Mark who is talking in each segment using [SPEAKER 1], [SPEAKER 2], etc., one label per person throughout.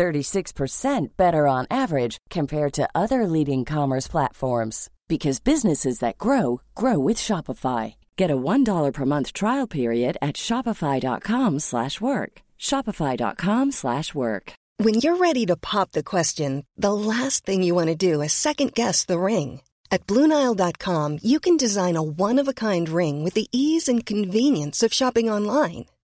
[SPEAKER 1] 36% better on average compared to other leading commerce platforms because businesses that grow grow with Shopify. Get a $1 per month trial period at shopify.com/work. shopify.com/work.
[SPEAKER 2] When you're ready to pop the question, the last thing you want to do is second guess the ring. At Bluenile.com, you can design a one-of-a-kind ring with the ease and convenience of shopping online.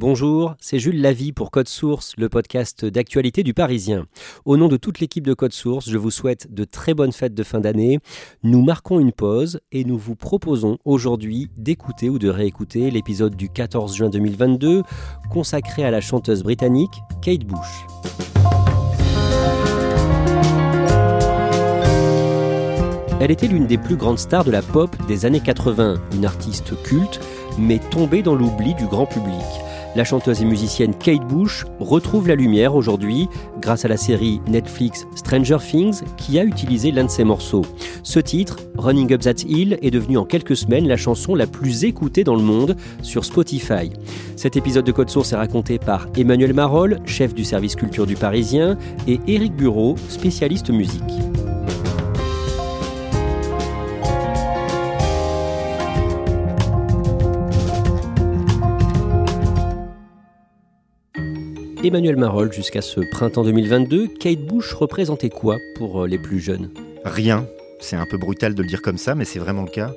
[SPEAKER 3] Bonjour, c'est Jules Lavie pour Code Source, le podcast d'actualité du Parisien. Au nom de toute l'équipe de Code Source, je vous souhaite de très bonnes fêtes de fin d'année. Nous marquons une pause et nous vous proposons aujourd'hui d'écouter ou de réécouter l'épisode du 14 juin 2022 consacré à la chanteuse britannique Kate Bush. Elle était l'une des plus grandes stars de la pop des années 80, une artiste culte, mais tombée dans l'oubli du grand public. La chanteuse et musicienne Kate Bush retrouve la lumière aujourd'hui grâce à la série Netflix Stranger Things qui a utilisé l'un de ses morceaux. Ce titre, Running Up That Hill, est devenu en quelques semaines la chanson la plus écoutée dans le monde sur Spotify. Cet épisode de Code Source est raconté par Emmanuel Marolles, chef du service culture du Parisien, et Éric Bureau, spécialiste musique. Emmanuel Marolles, jusqu'à ce printemps 2022, Kate Bush représentait quoi pour euh, les plus jeunes?
[SPEAKER 4] Rien. C'est un peu brutal de le dire comme ça, mais c'est vraiment le cas.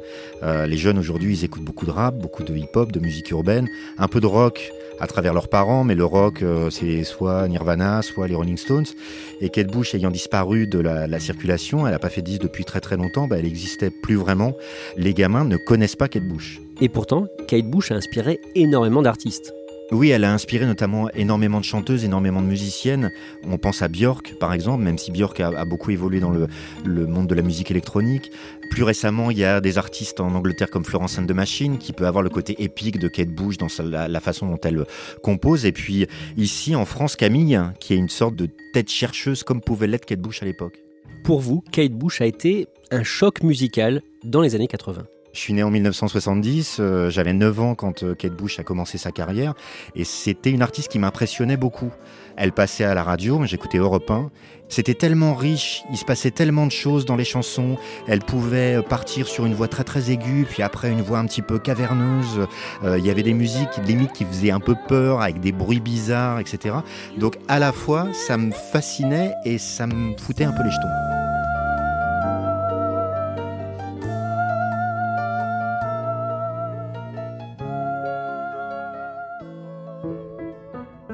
[SPEAKER 4] Euh, les jeunes aujourd'hui, ils écoutent beaucoup de rap, beaucoup de hip-hop, de musique urbaine, un peu de rock à travers leurs parents, mais le rock, euh, c'est soit Nirvana, soit les Rolling Stones. Et Kate Bush ayant disparu de la, circulation, elle n'a pas fait 10 depuis très très longtemps, bah, elle n'existait plus vraiment. Les gamins ne connaissent pas Kate Bush.
[SPEAKER 3] Et pourtant, Kate Bush a inspiré énormément d'artistes.
[SPEAKER 4] Oui, elle a inspiré notamment énormément de chanteuses, énormément de musiciennes. On pense à Björk, par exemple, même si Björk a, beaucoup évolué dans le, monde de la musique électronique. Plus récemment, il y a des artistes en Angleterre comme Florence and the Machine, qui peut avoir le côté épique de Kate Bush dans la, façon dont elle compose. Et puis ici, en France, Camille, qui est une sorte de tête chercheuse comme pouvait l'être Kate Bush à l'époque.
[SPEAKER 3] Pour vous, Kate Bush a été un choc musical dans les années 80
[SPEAKER 4] je suis né en 1970, euh, j'avais 9 ans quand euh, Kate Bush a commencé sa carrière et c'était une artiste qui m'impressionnait beaucoup. Elle passait à la radio, j'écoutais Europe 1. C'était tellement riche, il se passait tellement de choses dans les chansons. Elle pouvait euh, partir sur une voix très très aiguë, puis après une voix un petit peu caverneuse. il y avait des musiques limite qui faisaient un peu peur, avec des bruits bizarres, etc. Donc à la fois, ça me fascinait et ça me foutait un peu les jetons.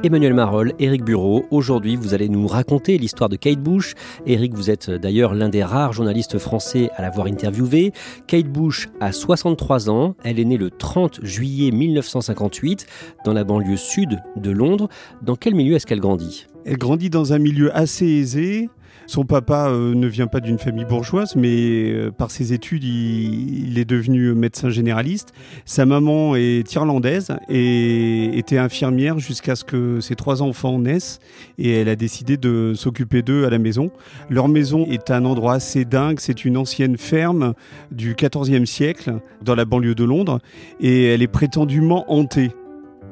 [SPEAKER 3] Emmanuel Marolles, Éric Bureau. Aujourd'hui, vous allez nous raconter l'histoire de Kate Bush. Éric, vous êtes d'ailleurs l'un des rares journalistes français à l'avoir interviewé. Kate Bush a 63 ans. Elle est née le 30 juillet 1958 dans la banlieue sud de Londres. Dans quel milieu est-ce qu'elle grandit?
[SPEAKER 5] Elle grandit dans un milieu assez aisé, son papa euh, ne vient pas d'une famille bourgeoise, mais euh, par ses études, il, est devenu médecin généraliste. Sa maman est irlandaise et était infirmière jusqu'à ce que ses trois enfants naissent. Et elle a décidé de s'occuper d'eux à la maison. Leur maison est un endroit assez dingue. C'est une ancienne ferme du XIVe siècle dans la banlieue de Londres. Et elle est prétendument hantée.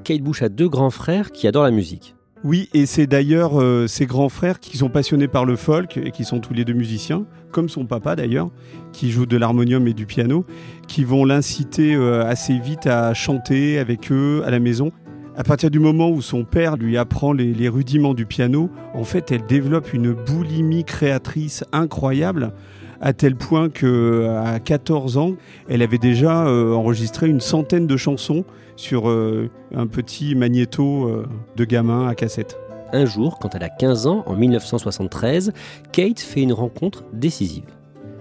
[SPEAKER 3] Kate Bush a deux grands frères qui adorent la musique.
[SPEAKER 5] Oui, et c'est d'ailleurs euh, ses grands frères qui sont passionnés par le folk et qui sont tous les deux musiciens, comme son papa d'ailleurs, qui joue de l'harmonium et du piano, qui vont l'inciter euh, assez vite à chanter avec eux à la maison. À partir du moment où son père lui apprend les, rudiments du piano, en fait, elle développe une boulimie créatrice incroyable à tel point que à 14 ans, elle avait déjà euh, enregistré une centaine de chansons sur euh, un petit magnéto euh, de gamin à cassette.
[SPEAKER 3] Un jour, quand elle a 15 ans, en 1973, Kate fait une rencontre décisive.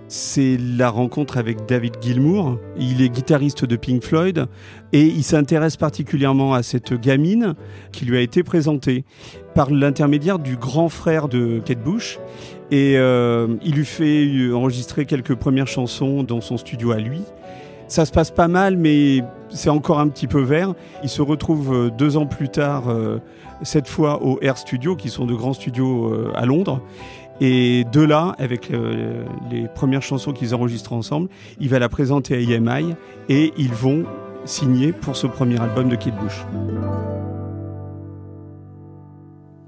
[SPEAKER 5] C'est la rencontre avec David Gilmour. Il est guitariste de Pink Floyd et il s'intéresse particulièrement à cette gamine qui lui a été présentée par l'intermédiaire du grand frère de Kate Bush. Et euh, il lui fait enregistrer quelques premières chansons dans son studio à lui. Ça se passe pas mal, mais c'est encore un petit peu vert. Il se retrouve euh, deux ans plus tard, euh, cette fois au Air Studio, qui sont de grands studios à Londres. Et de là, avec euh, les premières chansons qu'ils enregistrent ensemble, il va la présenter à EMI et ils vont signer pour ce premier album de Kate Bush.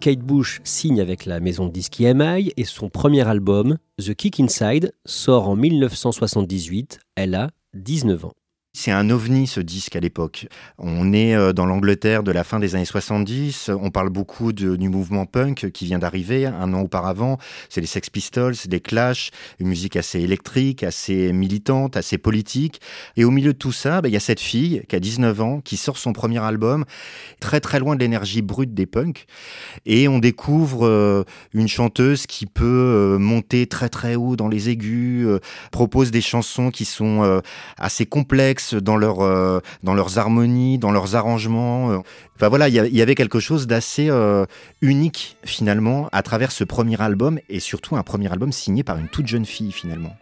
[SPEAKER 3] Kate Bush signe avec la maison de disques EMI et son premier album, The Kick Inside, sort en 1978. Elle a 19 ans.
[SPEAKER 4] C'est un ovni ce disque à l'époque. On est euh, dans l'Angleterre de la fin des années 70. On parle beaucoup du mouvement punk qui vient d'arriver un an auparavant. C'est les Sex Pistols, les Clash, une musique assez électrique, assez militante, assez politique. Et au milieu de tout ça, bah, il y a cette fille qui a 19 ans, qui sort son premier album, très très loin de l'énergie brute des punks. Et on découvre euh, une chanteuse qui peut euh, monter très très haut dans les aigus, propose des chansons qui sont assez complexes dans, euh, dans leurs harmonies, dans leurs arrangements. Euh. Enfin voilà, il y, avait quelque chose d'assez euh, unique finalement à travers ce premier album et surtout un premier album signé par une toute jeune fille finalement.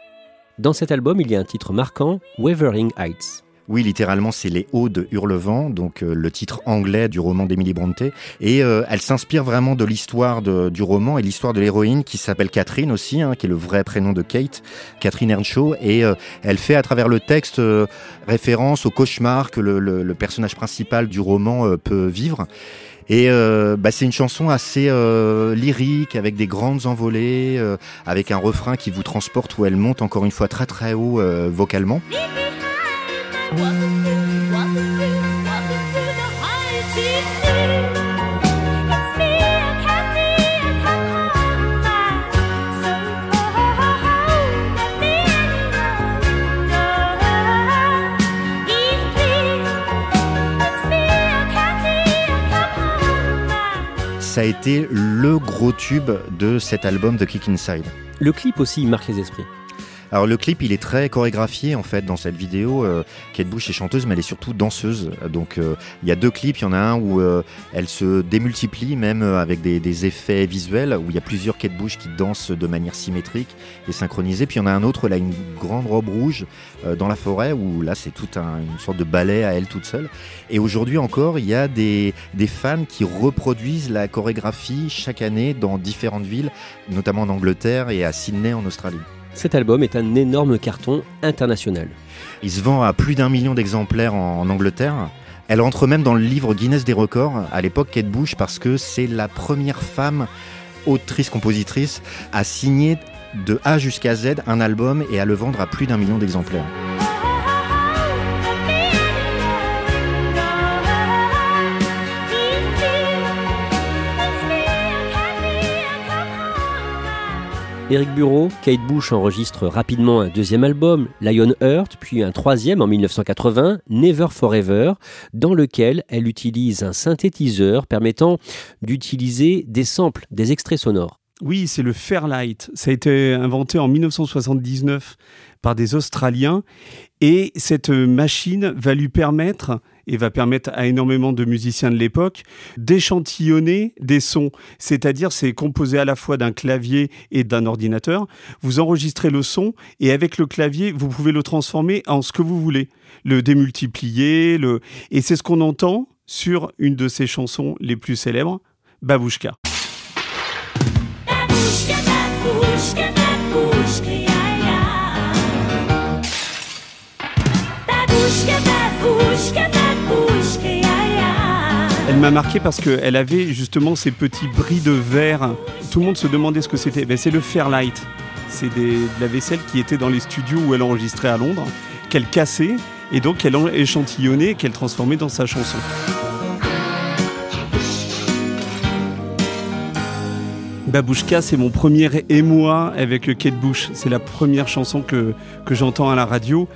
[SPEAKER 3] Dans cet album, il y a un titre marquant, Wavering Heights.
[SPEAKER 4] Oui, littéralement, c'est les Hauts de Hurlevent, donc euh, le titre anglais du roman d'Emily Bronte. Et euh, elle s'inspire vraiment de l'histoire du roman et l'histoire de l'héroïne qui s'appelle Catherine aussi, hein, qui est le vrai prénom de Kate, Catherine Earnshaw. Et euh, elle fait à travers le texte référence au cauchemar que le, personnage principal du roman peut vivre. Et bah, c'est une chanson assez lyrique, avec des grandes envolées, avec un refrain qui vous transporte où elle monte encore une fois très très haut vocalement. Ça a été le gros tube de cet album de Kick Inside.
[SPEAKER 3] Le clip aussi marque les esprits.
[SPEAKER 4] Alors le clip, il est très chorégraphié en fait dans cette vidéo. Euh, Kate Bush est chanteuse, mais elle est surtout danseuse. Donc euh, il y a deux clips. Il y en a un où euh, elle se démultiplie même avec des, effets visuels, où il y a plusieurs Kate Bush qui dansent de manière symétrique et synchronisée. Puis il y en a un autre, elle a une grande robe rouge dans la forêt, où là c'est tout une sorte de ballet à elle toute seule. Et aujourd'hui encore, il y a des fans qui reproduisent la chorégraphie chaque année dans différentes villes, notamment en Angleterre et à Sydney en Australie.
[SPEAKER 3] Cet album est un énorme carton international.
[SPEAKER 4] Il se vend à plus d'un million d'exemplaires en, Angleterre. Elle entre même dans le livre Guinness des records à l'époque Kate Bush parce que c'est la première femme autrice-compositrice à signer de A jusqu'à Z un album et à le vendre à plus d'un million d'exemplaires.
[SPEAKER 3] Eric Bureau, Kate Bush enregistre rapidement un deuxième album, Lion Heart, puis un troisième en 1980, Never Forever, dans lequel elle utilise un synthétiseur permettant d'utiliser des samples, des extraits sonores.
[SPEAKER 5] Oui, c'est le Fairlight. Ça a été inventé en 1979 par des Australiens et cette machine va lui permettre et va permettre à énormément de musiciens de l'époque d'échantillonner des sons. C'est-à-dire, c'est composé à la fois d'un clavier et d'un ordinateur. Vous enregistrez le son et avec le clavier, vous pouvez le transformer en ce que vous voulez. Le démultiplier, le... et c'est ce qu'on entend sur une de ses chansons les plus célèbres, Babushka. Elle m'a marqué parce qu'elle avait justement ces petits bris de verre. Tout le monde se demandait ce que c'était. Ben, c'est le Fairlight. C'est de la vaisselle qui était dans les studios où elle enregistrait à Londres, qu'elle cassait et donc qu'elle échantillonnait et qu'elle transformait dans sa chanson. Babouchka, c'est mon premier émoi avec Kate Bush. C'est la première chanson que, j'entends à la radio.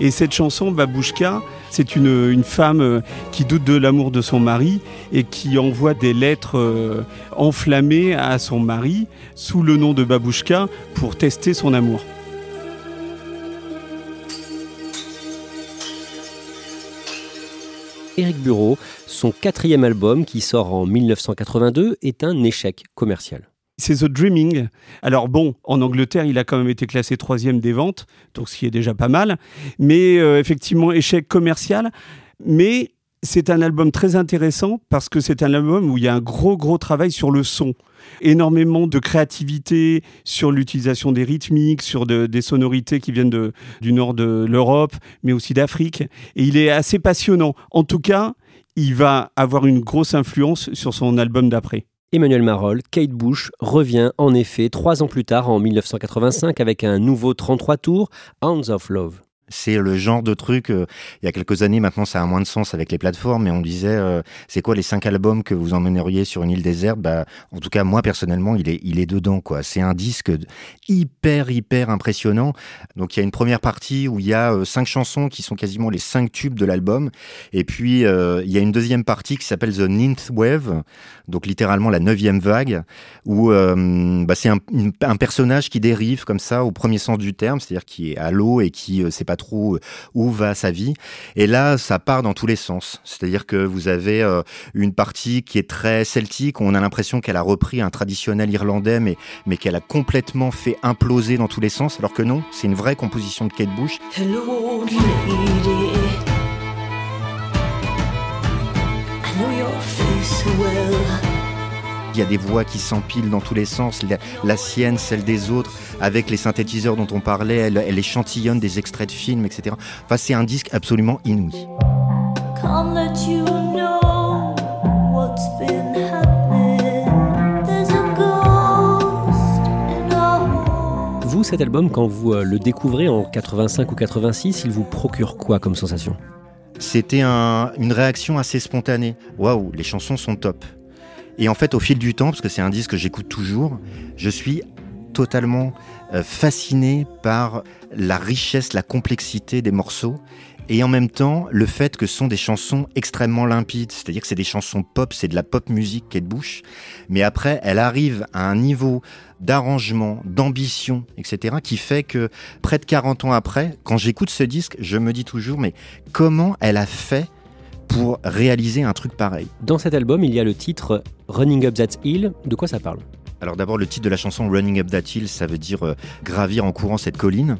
[SPEAKER 5] Et cette chanson, Babouchka, c'est une, une, femme euh, qui doute de l'amour de son mari et qui envoie des lettres euh, enflammées à son mari sous le nom de Babouchka pour tester son amour.
[SPEAKER 3] Éric Bureau, son quatrième album qui sort en 1982 est un échec commercial.
[SPEAKER 5] C'est The Dreaming. Alors bon, en Angleterre, il a quand même été classé troisième des ventes, donc ce qui est déjà pas mal. Mais euh, effectivement, échec commercial. Mais c'est un album très intéressant parce que c'est un album où il y a un gros gros travail sur le son. Énormément de créativité sur l'utilisation des rythmiques, sur des sonorités qui viennent du nord de l'Europe, mais aussi d'Afrique. Et il est assez passionnant. En tout cas, il va avoir une grosse influence sur son album d'après.
[SPEAKER 3] Emmanuel Marolles, Kate Bush revient en effet trois ans plus tard, en 1985, avec un nouveau 33 tours, Hands of Love.
[SPEAKER 4] C'est le genre de truc, euh, il y a quelques années maintenant ça a moins de sens avec les plateformes, mais on disait euh, c'est quoi les cinq albums que vous emmèneriez sur une île déserte? Bah, En tout cas moi personnellement il est, il est dedans. C'est un disque hyper hyper impressionnant. Donc il y a une première partie où il y a euh, cinq chansons qui sont quasiment les cinq tubes de l'album. Et puis il y a une deuxième partie qui s'appelle The Ninth Wave, donc littéralement la neuvième vague, où bah, c'est un, un, personnage qui dérive comme ça au premier sens du terme, c'est-à-dire qui est à l'eau et qui c'est pas trop euh, où va sa vie. Et là, ça part dans tous les sens. C'est-à-dire que vous avez euh, une partie qui est très celtique, on a l'impression qu'elle a repris un traditionnel irlandais, mais, mais qu'elle a complètement fait imploser dans tous les sens, alors que non, c'est une vraie composition de Kate Bush. Hello. Il y a des voix qui s'empilent dans tous les sens, la, sienne, celle des autres, avec les synthétiseurs dont on parlait, elle, elle échantillonne des extraits de films, etc. Enfin, c'est un disque absolument inouï.
[SPEAKER 3] Vous, cet album, quand vous euh, le découvrez en 85 ou 86, il vous procure quoi comme sensation?
[SPEAKER 4] C'était une réaction assez spontanée. Waouh, les chansons sont top. Et en fait, au fil du temps, parce que c'est un disque que j'écoute toujours, je suis totalement euh, fasciné par la richesse, la complexité des morceaux et en même temps le fait que ce sont des chansons extrêmement limpides, c'est-à-dire que c'est des chansons pop, c'est de la pop musique qu'elle bouche, mais après elle arrive à un niveau d'arrangement, d'ambition, etc., qui fait que près de 40 ans après, quand j'écoute ce disque, je me dis toujours, mais comment elle a fait pour réaliser un truc pareil.
[SPEAKER 3] Dans cet album, il y a le titre Running Up That Hill. De quoi ça parle
[SPEAKER 4] Alors d'abord, le titre de la chanson Running Up That Hill, ça veut dire euh, gravir en courant cette colline.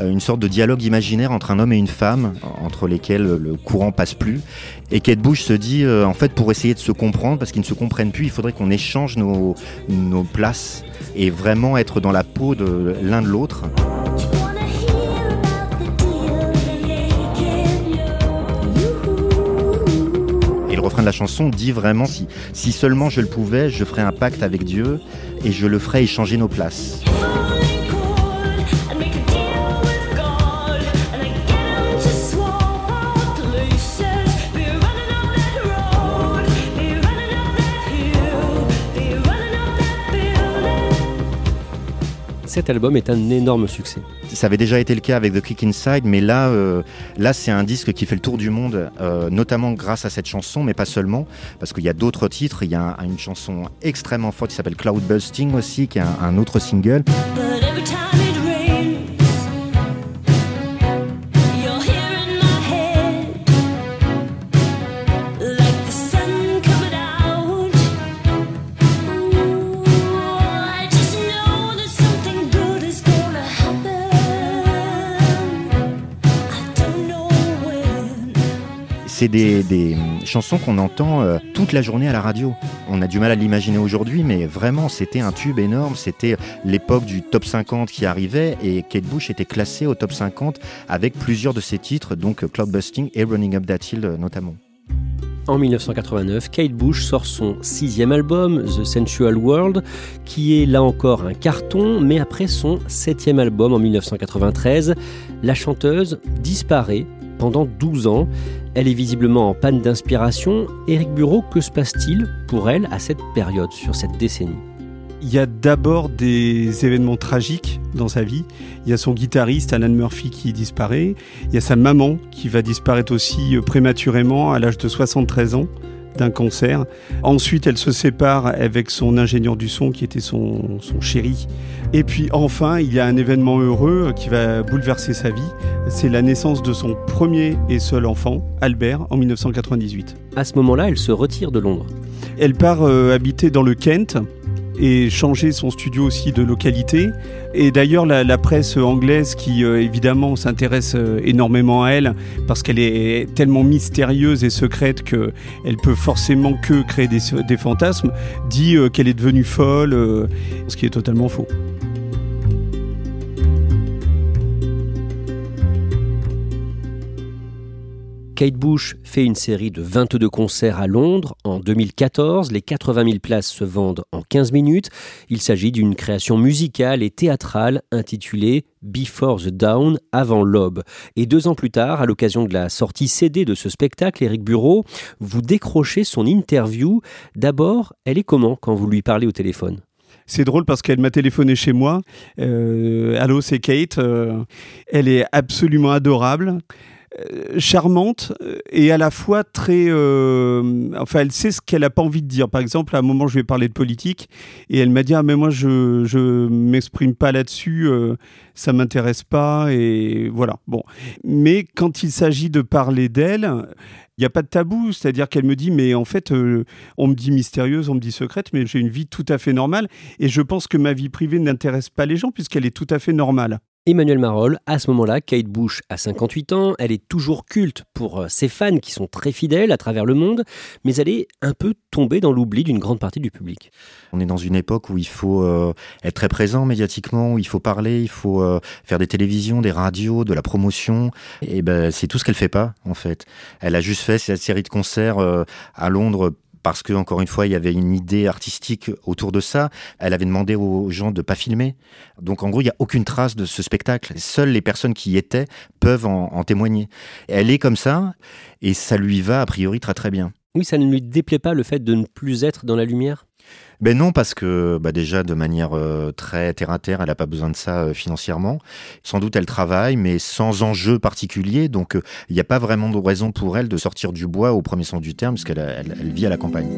[SPEAKER 4] Euh, une sorte de dialogue imaginaire entre un homme et une femme, entre lesquels le courant passe plus. Et Kate Bush se dit, euh, en fait, pour essayer de se comprendre, parce qu'ils ne se comprennent plus, il faudrait qu'on échange nos, nos places et vraiment être dans la peau de l'un de l'autre. De la chanson dit vraiment si, si seulement je le pouvais, je ferais un pacte avec Dieu et je le ferais échanger nos places.
[SPEAKER 3] Cet album est un énorme succès.
[SPEAKER 4] Ça avait déjà été le cas avec The Kick Inside, mais là, euh, là c'est un disque qui fait le tour du monde, euh, notamment grâce à cette chanson, mais pas seulement, parce qu'il y a d'autres titres. Il y a une chanson extrêmement forte qui s'appelle Cloud Busting aussi, qui est un, autre single. C'est des, chansons qu'on entend euh, toute la journée à la radio. On a du mal à l'imaginer aujourd'hui, mais vraiment, c'était un tube énorme. C'était l'époque du top 50 qui arrivait et Kate Bush était classée au top 50 avec plusieurs de ses titres, donc Cloudbusting et Running Up That Hill euh, notamment.
[SPEAKER 3] En 1989, Kate Bush sort son sixième album, The Sensual World, qui est là encore un carton, mais après son septième album en 1993, la chanteuse disparaît pendant 12 ans. Elle est visiblement en panne d'inspiration. Éric Bureau, que se passe-t-il pour elle à cette période, sur cette décennie?
[SPEAKER 5] Il y a d'abord des événements tragiques dans sa vie. Il y a son guitariste Alan Murphy qui disparaît. Il y a sa maman qui va disparaître aussi euh, prématurément à l'âge de 73 ans d'un cancer. Ensuite, elle se sépare avec son ingénieur du son qui était son, son chéri. Et puis enfin, il y a un événement heureux qui va bouleverser sa vie. C'est la naissance de son premier et seul enfant, Albert, en 1998.
[SPEAKER 3] À ce moment-là, elle se retire de Londres.
[SPEAKER 5] Elle part euh, habiter dans le Kent et changer son studio aussi de localité. Et d'ailleurs, la, presse anglaise, qui euh, évidemment s'intéresse euh, énormément à elle, parce qu'elle est tellement mystérieuse et secrète qu'elle peut forcément que créer des, fantasmes, dit euh, qu'elle est devenue folle, ce qui est totalement faux.
[SPEAKER 3] Kate Bush fait une série de 22 concerts à Londres en 2014. Les 80 000 places se vendent en 15 minutes. Il s'agit d'une création musicale et théâtrale intitulée Before the Dawn, avant l'aube. Et deux ans plus tard, à l'occasion de la sortie CD de ce spectacle, Eric Bureau, vous décrochez son interview. D'abord, elle est comment quand vous lui parlez au téléphone?
[SPEAKER 5] C'est drôle parce qu'elle m'a téléphoné chez moi. Euh, allô, c'est Kate. Euh, elle est absolument adorable. Euh, charmante euh, et à la fois très. Euh, enfin, elle sait ce qu'elle n'a pas envie de dire. Par exemple, à un moment, je ai parlé de politique et elle m'a dit Ah, mais moi, je ne m'exprime pas là-dessus, ça m'intéresse pas. Et voilà. Bon. Mais quand il s'agit de parler d'elle, il n'y a pas de tabou, c'est-à-dire qu'elle me dit, mais en fait, on me dit mystérieuse, on me dit secrète, mais j'ai une vie tout à fait normale, et je pense que ma vie privée n'intéresse pas les gens, puisqu'elle est tout à fait normale.
[SPEAKER 3] Emmanuel Marolles, à ce moment-là, Kate Bush a 58 ans, elle est toujours culte pour euh, ses fans qui sont très fidèles à travers le monde, mais elle est un peu tombée dans l'oubli d'une grande partie du public.
[SPEAKER 4] On est dans une époque où il faut euh, être très présent médiatiquement, où il faut parler, il faut euh, faire des télévisions, des radios, de la promotion, et ben c'est tout ce qu'elle fait pas en fait. Elle a juste fait cette série de concerts à Londres parce que encore une fois, il y avait une idée artistique autour de ça. Elle avait demandé aux gens de pas filmer. Donc en gros, il n'y a aucune trace de ce spectacle. Seules les personnes qui y étaient peuvent en, en témoigner. Elle est comme ça et ça lui va a priori très très bien.
[SPEAKER 3] Oui, ça ne lui déplaît pas le fait de ne plus être dans la lumière?
[SPEAKER 4] Ben non, parce que bah déjà de manière euh, très terre à terre, elle n'a pas besoin de ça euh, financièrement. Sans doute elle travaille, mais sans enjeu particulier, donc euh, il n'y a pas vraiment de raison pour elle de sortir du bois au premier sens du terme, parce qu'elle elle, vit à la campagne.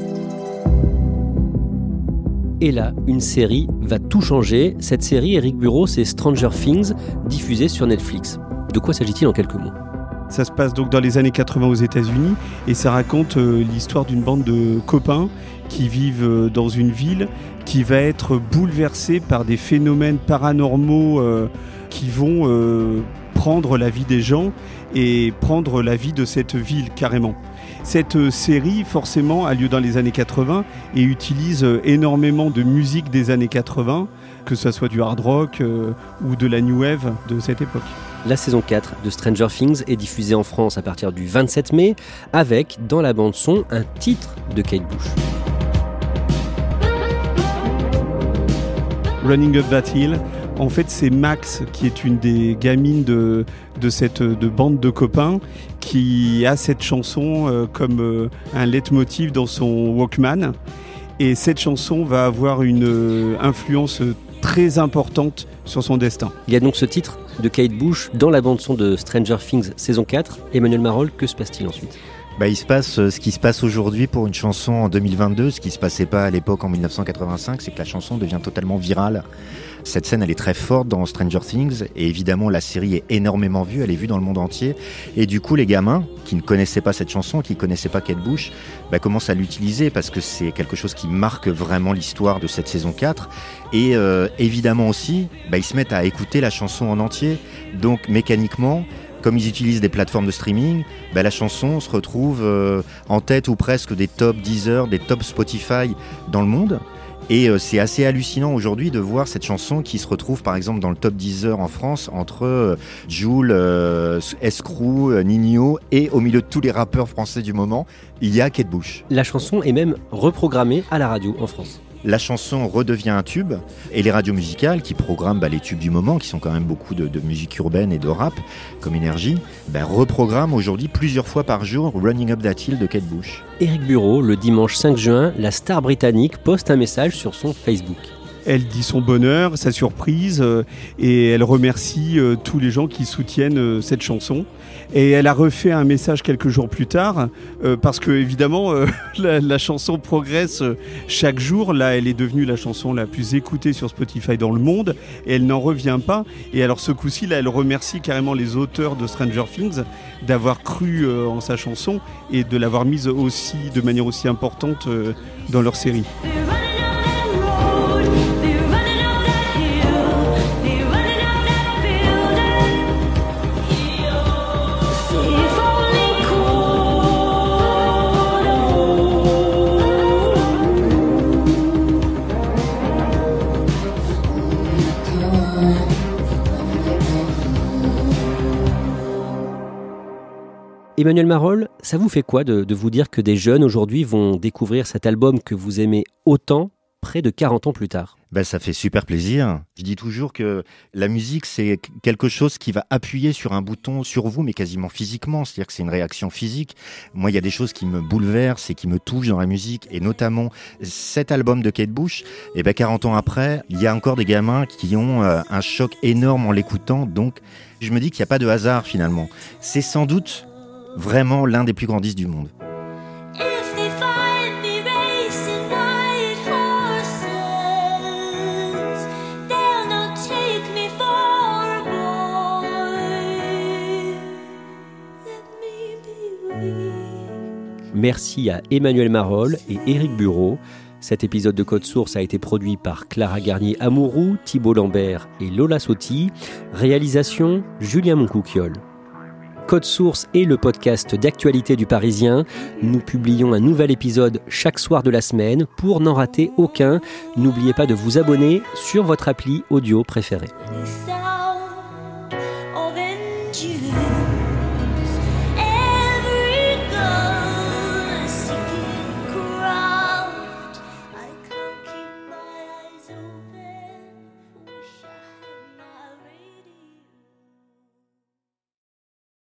[SPEAKER 3] Et là, une série va tout changer. Cette série, Eric Bureau, c'est Stranger Things, diffusée sur Netflix. De quoi s'agit-il en quelques mots?
[SPEAKER 5] Ça se passe donc dans les années 80 aux États-Unis et ça raconte l'histoire d'une bande de copains qui vivent euh, dans une ville qui va être bouleversée par des phénomènes paranormaux euh, qui vont euh, prendre la vie des gens et prendre la vie de cette ville carrément. Cette série, forcément, a lieu dans les années 80 et utilise énormément de musique des années 80, que ce soit du hard rock ou de la new wave de cette époque.
[SPEAKER 3] La saison 4 de Stranger Things est diffusée en France à partir du 27 mai, avec, dans la bande-son, un titre de Kate Bush.
[SPEAKER 5] Running Up That Hill. En fait, c'est Max qui est une des gamines de, cette de bande de copains qui a cette chanson euh, comme euh, un leitmotiv dans son Walkman. Et cette chanson va avoir une euh, influence très importante sur son destin.
[SPEAKER 3] Il y a donc ce titre? De Kate Bush dans la bande-son de Stranger Things saison 4. Emmanuel Marol, que se passe-t-il ensuite?
[SPEAKER 4] Bah, il se passe euh, ce qui se passe aujourd'hui pour une chanson en 2022, ce qui se passait pas à l'époque en 1985, c'est que la chanson devient totalement virale. Cette scène, elle est très forte dans Stranger Things, et évidemment, la série est énormément vue, elle est vue dans le monde entier. Et du coup, les gamins, qui ne connaissaient pas cette chanson, qui ne connaissaient pas Kate Bush, bah, commencent à l'utiliser parce que c'est quelque chose qui marque vraiment l'histoire de cette saison 4. Et euh, évidemment aussi, bah, ils se mettent à écouter la chanson en entier. Donc, mécaniquement, comme ils utilisent des plateformes de streaming, bah, la chanson se retrouve euh, en tête ou presque des top Deezer, des top Spotify dans le monde. Et euh, c'est assez hallucinant aujourd'hui de voir cette chanson qui se retrouve par exemple dans le top Deezer en France entre euh, Joule, euh, Escrew, Nino et au milieu de tous les rappeurs français du moment, il y a Kate Bush.
[SPEAKER 3] La chanson est même reprogrammée à la radio en France
[SPEAKER 4] la chanson redevient un tube et les radios musicales qui programment bah, les tubes du moment, qui sont quand même beaucoup de, musique urbaine et de rap comme énergie, bah, reprogramment aujourd'hui plusieurs fois par jour Running Up That Hill de Kate Bush.
[SPEAKER 3] Eric Bureau, le dimanche 5 juin, la star britannique poste un message sur son Facebook.
[SPEAKER 5] Elle dit son bonheur, sa surprise, euh, et elle remercie euh, tous les gens qui soutiennent euh, cette chanson. Et elle a refait un message quelques jours plus tard, parce que évidemment, la, la, chanson progresse chaque jour. Là, elle est devenue la chanson la plus écoutée sur Spotify dans le monde, et elle n'en revient pas. Et alors ce coup-ci, là, elle remercie carrément les auteurs de Stranger Things d'avoir cru en sa chanson et de l'avoir mise aussi de manière aussi importante dans leur série.
[SPEAKER 3] Emmanuel Marolles, ça vous fait quoi de, vous dire que des jeunes aujourd'hui vont découvrir cet album que vous aimez autant près de 40 ans plus tard?
[SPEAKER 4] Ben, ça fait super plaisir. Je dis toujours que la musique, c'est quelque chose qui va appuyer sur un bouton sur vous, mais quasiment physiquement. C'est-à-dire que c'est une réaction physique. Moi, il y a des choses qui me bouleversent et qui me touchent dans la musique, et notamment cet album de Kate Bush. Et ben, 40 ans après, il y a encore des gamins qui ont euh, un choc énorme en l'écoutant. Donc, je me dis qu'il n'y a pas de hasard finalement. C'est sans doute vraiment l'un des plus grands disques du monde.
[SPEAKER 3] Merci à Emmanuel Marolles et Éric Bureau. Cet épisode de Code Source a été produit par Clara Garnier-Amouroux, Thibault Lambert et Lola Sotti. Réalisation Julien Moncouquiole. Code Source est le podcast d'actualité du Parisien. Nous publions un nouvel épisode chaque soir de la semaine. Pour n'en rater aucun, n'oubliez pas de vous abonner sur votre appli audio préférée.